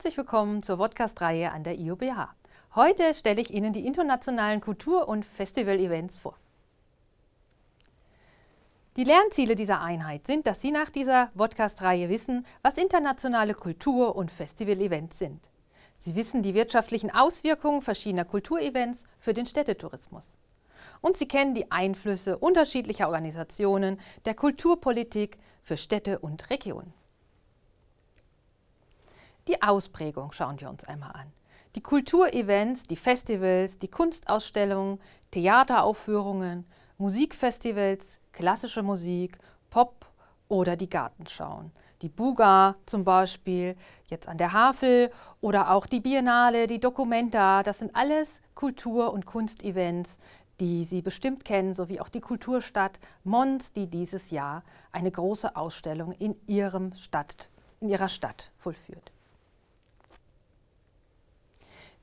Herzlich willkommen zur Podcast-Reihe an der IOBH. Heute stelle ich Ihnen die internationalen Kultur- und Festival-Events vor. Die Lernziele dieser Einheit sind, dass Sie nach dieser Podcast-Reihe wissen, was internationale Kultur- und Festival-Events sind. Sie wissen die wirtschaftlichen Auswirkungen verschiedener Kulturevents für den Städtetourismus. Und Sie kennen die Einflüsse unterschiedlicher Organisationen der Kulturpolitik für Städte und Regionen. Die Ausprägung schauen wir uns einmal an. Die Kulturevents, die Festivals, die Kunstausstellungen, Theateraufführungen, Musikfestivals, klassische Musik, Pop oder die Gartenschauen. Die Buga zum Beispiel, jetzt an der Havel oder auch die Biennale, die Documenta, das sind alles Kultur- und Kunstevents, die Sie bestimmt kennen, sowie auch die Kulturstadt Mons, die dieses Jahr eine große Ausstellung in, ihrem Stadt, in ihrer Stadt vollführt.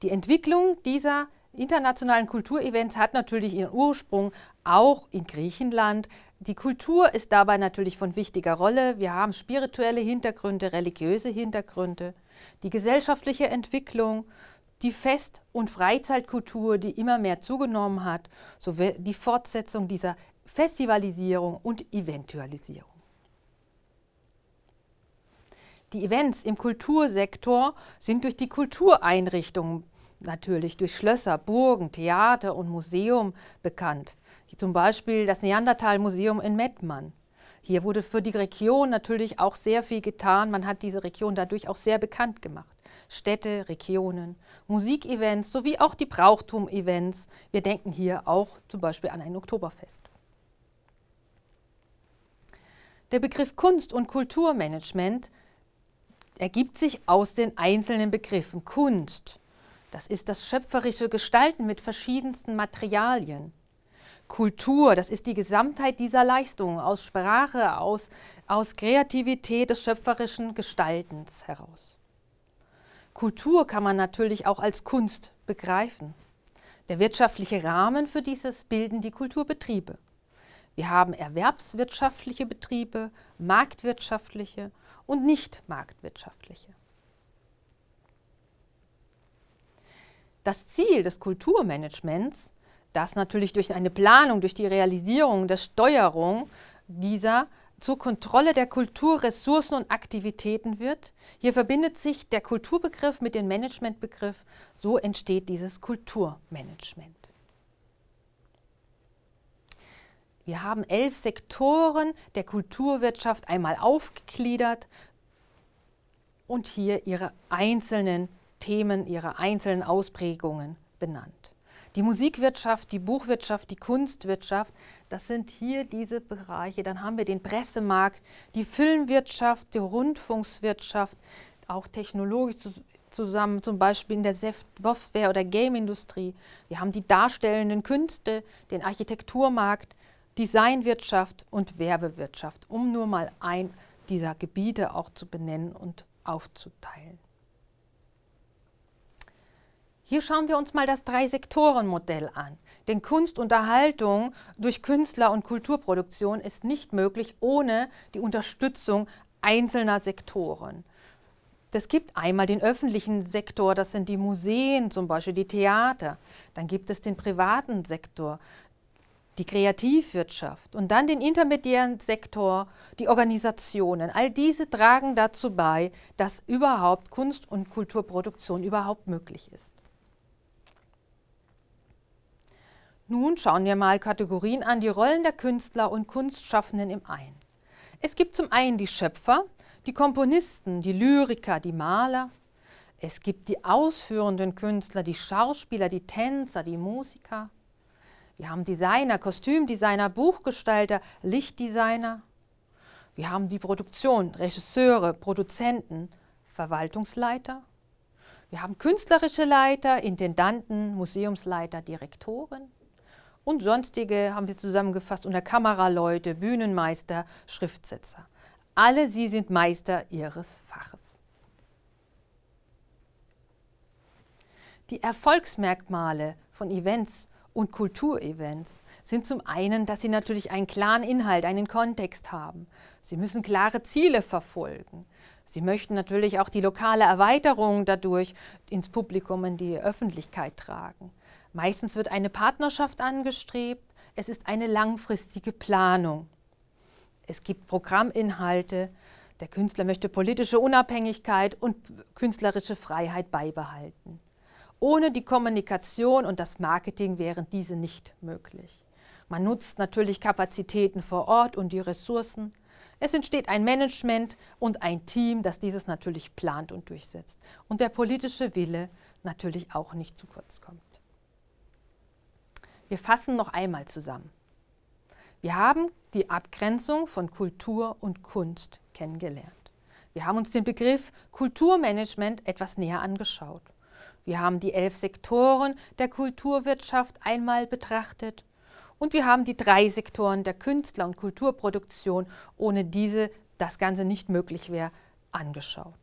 Die Entwicklung dieser internationalen Kulturevents hat natürlich ihren Ursprung auch in Griechenland. Die Kultur ist dabei natürlich von wichtiger Rolle. Wir haben spirituelle Hintergründe, religiöse Hintergründe, die gesellschaftliche Entwicklung, die Fest- und Freizeitkultur, die immer mehr zugenommen hat, sowie die Fortsetzung dieser Festivalisierung und Eventualisierung. Die Events im Kultursektor sind durch die Kultureinrichtungen, natürlich durch Schlösser, Burgen, Theater und Museum bekannt. Zum Beispiel das Neandertal-Museum in Mettmann. Hier wurde für die Region natürlich auch sehr viel getan. Man hat diese Region dadurch auch sehr bekannt gemacht. Städte, Regionen, Musikevents sowie auch die Brauchtum-Events. Wir denken hier auch zum Beispiel an ein Oktoberfest. Der Begriff Kunst- und Kulturmanagement ergibt sich aus den einzelnen Begriffen. Kunst, das ist das schöpferische Gestalten mit verschiedensten Materialien. Kultur, das ist die Gesamtheit dieser Leistungen aus Sprache, aus, aus Kreativität des schöpferischen Gestaltens heraus. Kultur kann man natürlich auch als Kunst begreifen. Der wirtschaftliche Rahmen für dieses bilden die Kulturbetriebe. Wir haben erwerbswirtschaftliche Betriebe, marktwirtschaftliche und nicht marktwirtschaftliche. Das Ziel des Kulturmanagements, das natürlich durch eine Planung, durch die Realisierung der Steuerung dieser zur Kontrolle der Kulturressourcen und Aktivitäten wird. Hier verbindet sich der Kulturbegriff mit dem Managementbegriff. So entsteht dieses Kulturmanagement. Wir haben elf Sektoren der Kulturwirtschaft einmal aufgegliedert und hier ihre einzelnen Themen, ihre einzelnen Ausprägungen benannt. Die Musikwirtschaft, die Buchwirtschaft, die Kunstwirtschaft, das sind hier diese Bereiche. Dann haben wir den Pressemarkt, die Filmwirtschaft, die Rundfunkswirtschaft, auch technologisch zusammen, zum Beispiel in der Software- oder Game-Industrie. Wir haben die darstellenden Künste, den Architekturmarkt, Designwirtschaft und Werbewirtschaft, um nur mal ein dieser Gebiete auch zu benennen und aufzuteilen. Hier schauen wir uns mal das Drei-Sektoren-Modell an. Denn Kunstunterhaltung durch Künstler und Kulturproduktion ist nicht möglich ohne die Unterstützung einzelner Sektoren. Es gibt einmal den öffentlichen Sektor, das sind die Museen zum Beispiel, die Theater. Dann gibt es den privaten Sektor, die Kreativwirtschaft und dann den intermediären Sektor, die Organisationen. All diese tragen dazu bei, dass überhaupt Kunst- und Kulturproduktion überhaupt möglich ist. Nun schauen wir mal Kategorien an, die Rollen der Künstler und Kunstschaffenden im einen. Es gibt zum einen die Schöpfer, die Komponisten, die Lyriker, die Maler. Es gibt die ausführenden Künstler, die Schauspieler, die Tänzer, die Musiker. Wir haben Designer, Kostümdesigner, Buchgestalter, Lichtdesigner. Wir haben die Produktion, Regisseure, Produzenten, Verwaltungsleiter. Wir haben künstlerische Leiter, Intendanten, Museumsleiter, Direktoren. Und sonstige haben wir zusammengefasst unter Kameraleute, Bühnenmeister, Schriftsetzer. Alle sie sind Meister ihres Faches. Die Erfolgsmerkmale von Events und Kulturevents sind zum einen, dass sie natürlich einen klaren Inhalt, einen Kontext haben. Sie müssen klare Ziele verfolgen. Sie möchten natürlich auch die lokale Erweiterung dadurch ins Publikum, in die Öffentlichkeit tragen. Meistens wird eine Partnerschaft angestrebt. Es ist eine langfristige Planung. Es gibt Programminhalte. Der Künstler möchte politische Unabhängigkeit und künstlerische Freiheit beibehalten. Ohne die Kommunikation und das Marketing wären diese nicht möglich. Man nutzt natürlich Kapazitäten vor Ort und die Ressourcen. Es entsteht ein Management und ein Team, das dieses natürlich plant und durchsetzt. Und der politische Wille natürlich auch nicht zu kurz kommt. Wir fassen noch einmal zusammen. Wir haben die Abgrenzung von Kultur und Kunst kennengelernt. Wir haben uns den Begriff Kulturmanagement etwas näher angeschaut. Wir haben die elf Sektoren der Kulturwirtschaft einmal betrachtet und wir haben die drei Sektoren der Künstler- und Kulturproduktion, ohne diese das Ganze nicht möglich wäre, angeschaut.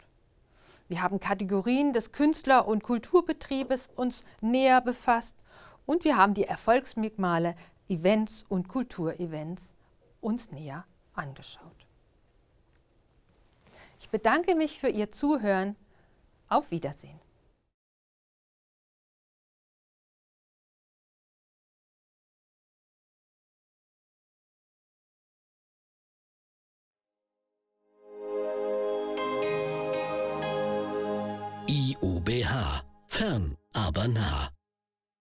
Wir haben Kategorien des Künstler- und Kulturbetriebes uns näher befasst und wir haben die Erfolgsmerkmale Events und Kulturevents uns näher angeschaut. Ich bedanke mich für Ihr Zuhören. Auf Wiedersehen. IUBH. Fern, aber nah.